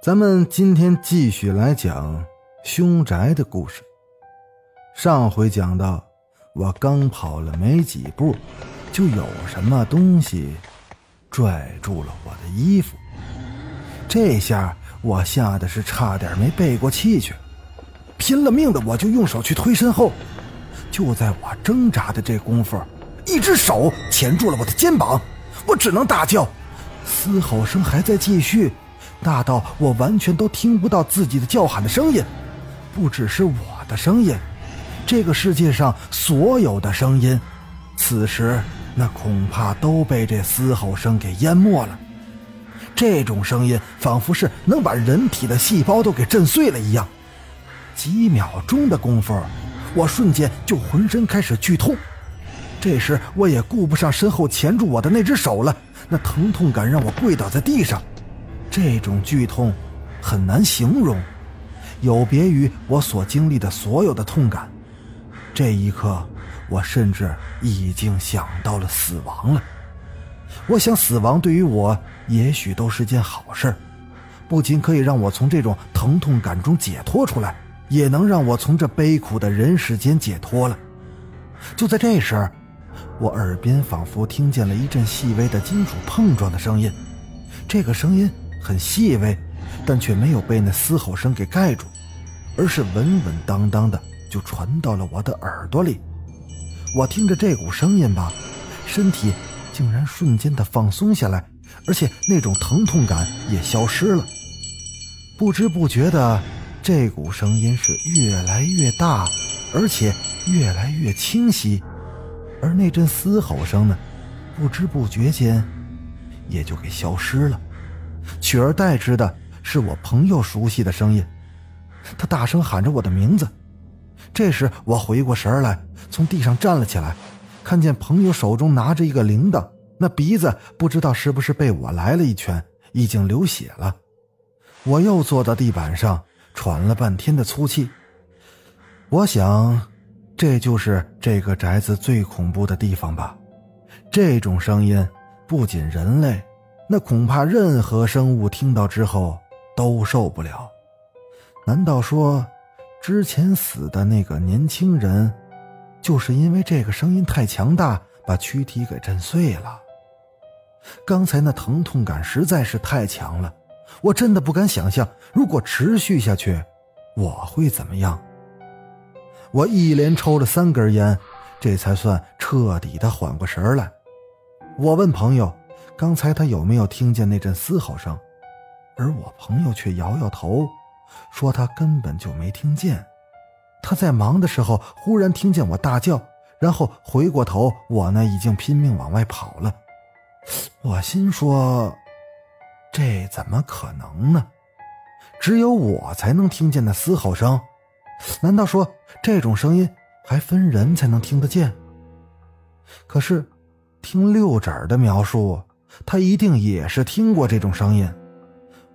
咱们今天继续来讲凶宅的故事。上回讲到，我刚跑了没几步，就有什么东西拽住了我的衣服。这下我吓得是差点没背过气去，拼了命的我就用手去推身后。就在我挣扎的这功夫，一只手钳住了我的肩膀，我只能大叫，嘶吼声还在继续。大到我完全都听不到自己的叫喊的声音，不只是我的声音，这个世界上所有的声音，此时那恐怕都被这嘶吼声给淹没了。这种声音仿佛是能把人体的细胞都给震碎了一样。几秒钟的功夫，我瞬间就浑身开始剧痛。这时我也顾不上身后钳住我的那只手了，那疼痛感让我跪倒在地上。这种剧痛很难形容，有别于我所经历的所有的痛感。这一刻，我甚至已经想到了死亡了。我想，死亡对于我也许都是件好事，不仅可以让我从这种疼痛感中解脱出来，也能让我从这悲苦的人世间解脱了。就在这时，我耳边仿佛听见了一阵细微的金属碰撞的声音，这个声音。很细微，但却没有被那嘶吼声给盖住，而是稳稳当当的就传到了我的耳朵里。我听着这股声音吧，身体竟然瞬间的放松下来，而且那种疼痛感也消失了。不知不觉的，这股声音是越来越大，而且越来越清晰，而那阵嘶吼声呢，不知不觉间也就给消失了。取而代之的是我朋友熟悉的声音，他大声喊着我的名字。这时我回过神来，从地上站了起来，看见朋友手中拿着一个铃铛，那鼻子不知道是不是被我来了一拳，已经流血了。我又坐到地板上，喘了半天的粗气。我想，这就是这个宅子最恐怖的地方吧。这种声音不仅人类。那恐怕任何生物听到之后都受不了。难道说，之前死的那个年轻人，就是因为这个声音太强大，把躯体给震碎了？刚才那疼痛感实在是太强了，我真的不敢想象，如果持续下去，我会怎么样？我一连抽了三根烟，这才算彻底的缓过神来。我问朋友。刚才他有没有听见那阵嘶吼声？而我朋友却摇摇头，说他根本就没听见。他在忙的时候忽然听见我大叫，然后回过头，我呢已经拼命往外跑了。我心说，这怎么可能呢？只有我才能听见那嘶吼声？难道说这种声音还分人才能听得见？可是，听六指的描述。他一定也是听过这种声音，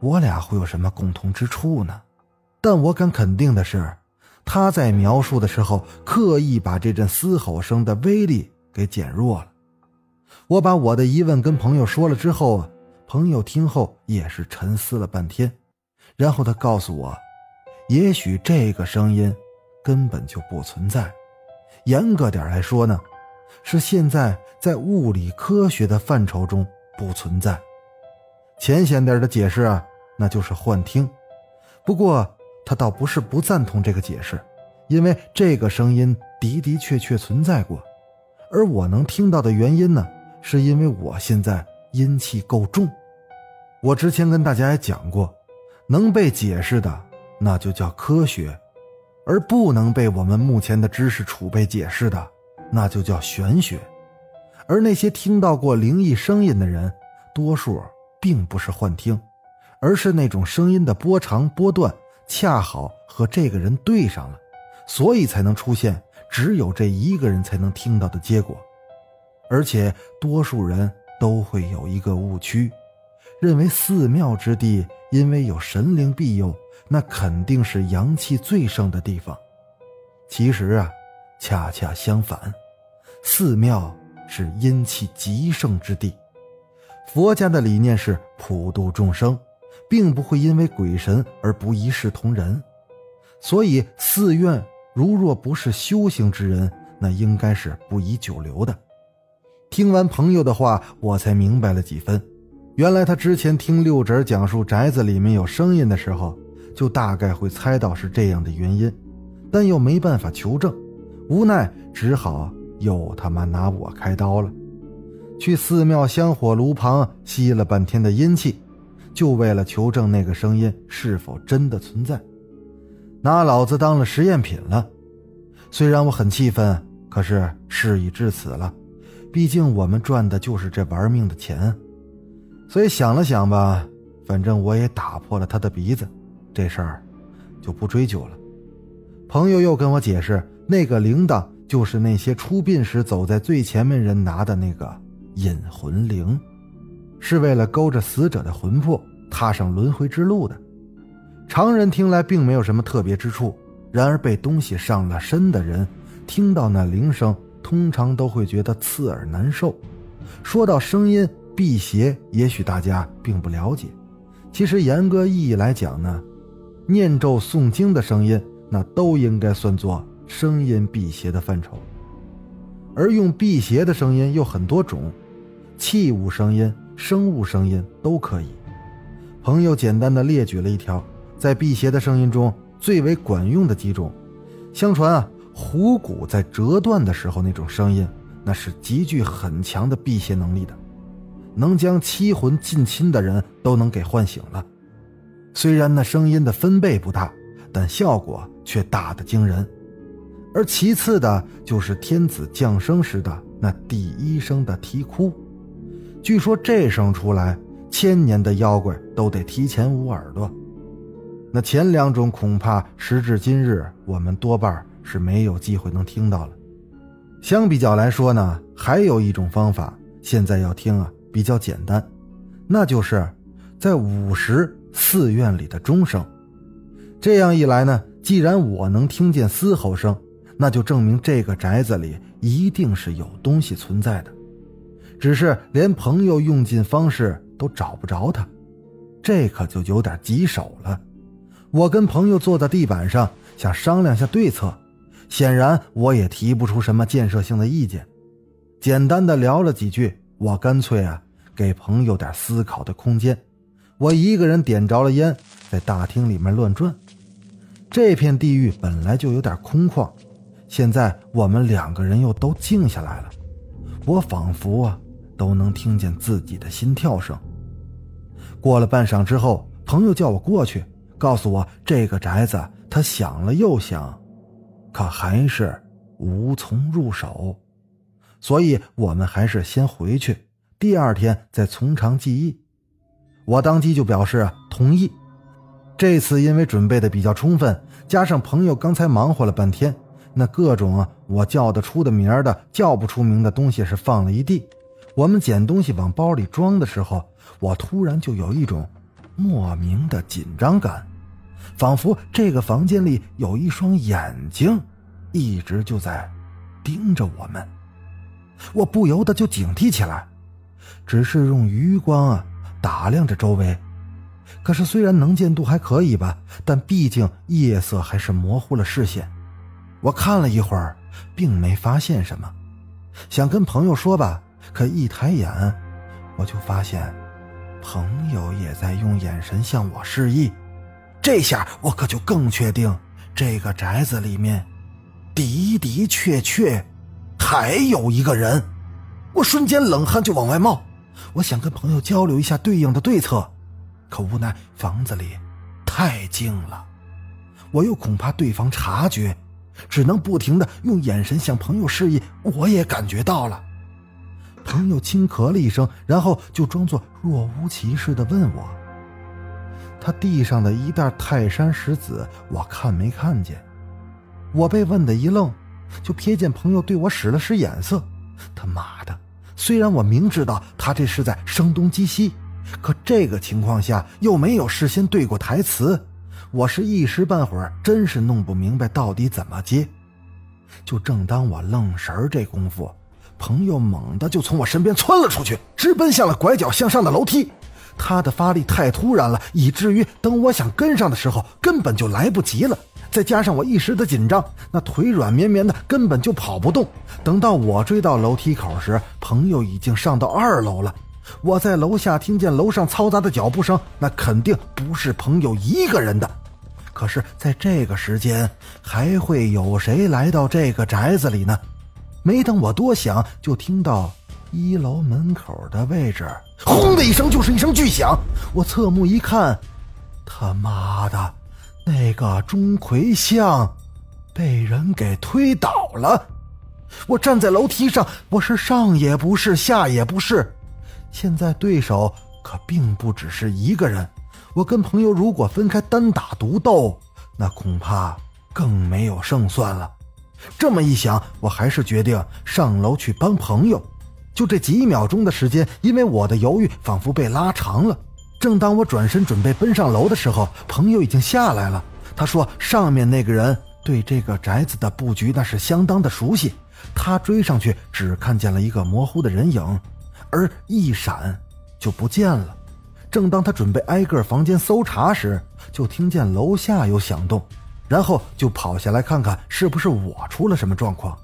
我俩会有什么共同之处呢？但我敢肯定的是，他在描述的时候刻意把这阵嘶吼声的威力给减弱了。我把我的疑问跟朋友说了之后，朋友听后也是沉思了半天，然后他告诉我，也许这个声音根本就不存在，严格点来说呢，是现在在物理科学的范畴中。不存在，浅显点的解释啊，那就是幻听。不过他倒不是不赞同这个解释，因为这个声音的的确确存在过，而我能听到的原因呢，是因为我现在阴气够重。我之前跟大家也讲过，能被解释的那就叫科学，而不能被我们目前的知识储备解释的，那就叫玄学。而那些听到过灵异声音的人，多数并不是幻听，而是那种声音的波长波段恰好和这个人对上了，所以才能出现只有这一个人才能听到的结果。而且多数人都会有一个误区，认为寺庙之地因为有神灵庇佑，那肯定是阳气最盛的地方。其实啊，恰恰相反，寺庙是阴气极盛之地。佛家的理念是普度众生，并不会因为鬼神而不一视同仁。所以寺院如若不是修行之人，那应该是不宜久留的。听完朋友的话，我才明白了几分。原来他之前听六侄讲述宅子里面有声音的时候，就大概会猜到是这样的原因。但又没办法求证，无奈只好又他妈拿我开刀了。去寺庙香火炉旁吸了半天的阴气，就为了求证那个声音是否真的存在，拿老子当了实验品了。虽然我很气愤，可是事已至此了，毕竟我们赚的就是这玩命的钱。所以想了想吧，反正我也打破了他的鼻子，这事儿就不追究了。朋友又跟我解释，那个铃铛就是那些出殡时走在最前面人拿的那个引魂铃，是为了勾着死者的魂魄踏上轮回之路的。常人听来并没有什么特别之处，然而被东西上了身的人，听到那铃声，通常都会觉得刺耳难受。说到声音辟邪，也许大家并不了解，其实严格意义来讲呢，念咒诵经的声音。那都应该算作声音辟邪的范畴，而用辟邪的声音有很多种，器物声音、生物声音都可以。朋友简单的列举了一条，在辟邪的声音中最为管用的几种。相传啊，虎骨在折断的时候那种声音，那是极具很强的辟邪能力的，能将七魂近亲的人都能给唤醒了。虽然那声音的分贝不大。但效果却大得惊人，而其次的就是天子降生时的那第一声的啼哭，据说这声出来，千年的妖怪都得提前捂耳朵。那前两种恐怕时至今日我们多半是没有机会能听到了。相比较来说呢，还有一种方法，现在要听啊比较简单，那就是在午时寺院里的钟声。这样一来呢，既然我能听见嘶吼声，那就证明这个宅子里一定是有东西存在的，只是连朋友用尽方式都找不着他，这可就有点棘手了。我跟朋友坐在地板上，想商量下对策，显然我也提不出什么建设性的意见，简单的聊了几句，我干脆啊给朋友点思考的空间，我一个人点着了烟，在大厅里面乱转。这片地域本来就有点空旷，现在我们两个人又都静下来了，我仿佛啊都能听见自己的心跳声。过了半晌之后，朋友叫我过去，告诉我这个宅子他想了又想，可还是无从入手，所以我们还是先回去，第二天再从长计议。我当即就表示同意。这次因为准备的比较充分，加上朋友刚才忙活了半天，那各种我叫得出的名儿的、叫不出名的东西是放了一地。我们捡东西往包里装的时候，我突然就有一种莫名的紧张感，仿佛这个房间里有一双眼睛，一直就在盯着我们。我不由得就警惕起来，只是用余光啊打量着周围。可是，虽然能见度还可以吧，但毕竟夜色还是模糊了视线。我看了一会儿，并没发现什么，想跟朋友说吧，可一抬眼，我就发现，朋友也在用眼神向我示意。这下我可就更确定，这个宅子里面，的的确确还有一个人。我瞬间冷汗就往外冒，我想跟朋友交流一下对应的对策。可无奈房子里太静了，我又恐怕对方察觉，只能不停的用眼神向朋友示意。我也感觉到了，朋友轻咳了一声，然后就装作若无其事的问我：“他地上的一袋泰山石子，我看没看见？我被问的一愣，就瞥见朋友对我使了使眼色。他妈的！虽然我明知道他这是在声东击西，可这个情况下又没有事先对过台词，我是一时半会儿真是弄不明白到底怎么接。就正当我愣神儿这功夫，朋友猛地就从我身边窜了出去，直奔向了拐角向上的楼梯。他的发力太突然了，以至于等我想跟上的时候，根本就来不及了。再加上我一时的紧张，那腿软绵绵的，根本就跑不动。等到我追到楼梯口时，朋友已经上到二楼了。我在楼下听见楼上嘈杂的脚步声，那肯定不是朋友一个人的。可是，在这个时间，还会有谁来到这个宅子里呢？没等我多想，就听到一楼门口的位置，轰的一声，就是一声巨响。我侧目一看，他妈的！那个钟馗像被人给推倒了，我站在楼梯上，我是上也不是，下也不是。现在对手可并不只是一个人，我跟朋友如果分开单打独斗，那恐怕更没有胜算了。这么一想，我还是决定上楼去帮朋友。就这几秒钟的时间，因为我的犹豫仿佛被拉长了。正当我转身准备奔上楼的时候，朋友已经下来了。他说：“上面那个人对这个宅子的布局那是相当的熟悉。”他追上去，只看见了一个模糊的人影，而一闪就不见了。正当他准备挨个房间搜查时，就听见楼下有响动，然后就跑下来看看是不是我出了什么状况。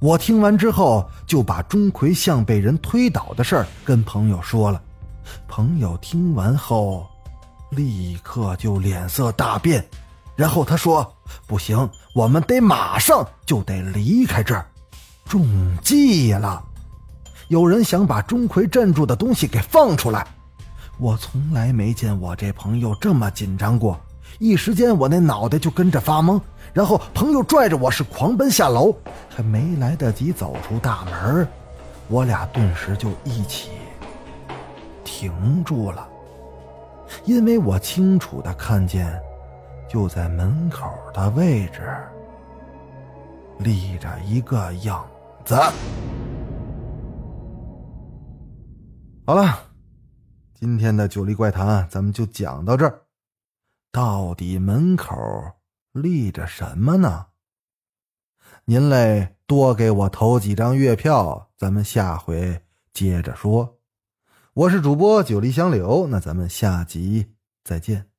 我听完之后，就把钟馗像被人推倒的事儿跟朋友说了。朋友听完后，立刻就脸色大变，然后他说：“不行，我们得马上就得离开这儿，中计了！有人想把钟馗镇住的东西给放出来。”我从来没见我这朋友这么紧张过，一时间我那脑袋就跟着发懵。然后朋友拽着我是狂奔下楼，还没来得及走出大门，我俩顿时就一起。停住了，因为我清楚的看见，就在门口的位置立着一个影子。好了，今天的九黎怪谈咱们就讲到这儿。到底门口立着什么呢？您嘞多给我投几张月票，咱们下回接着说。我是主播九黎香柳，那咱们下集再见。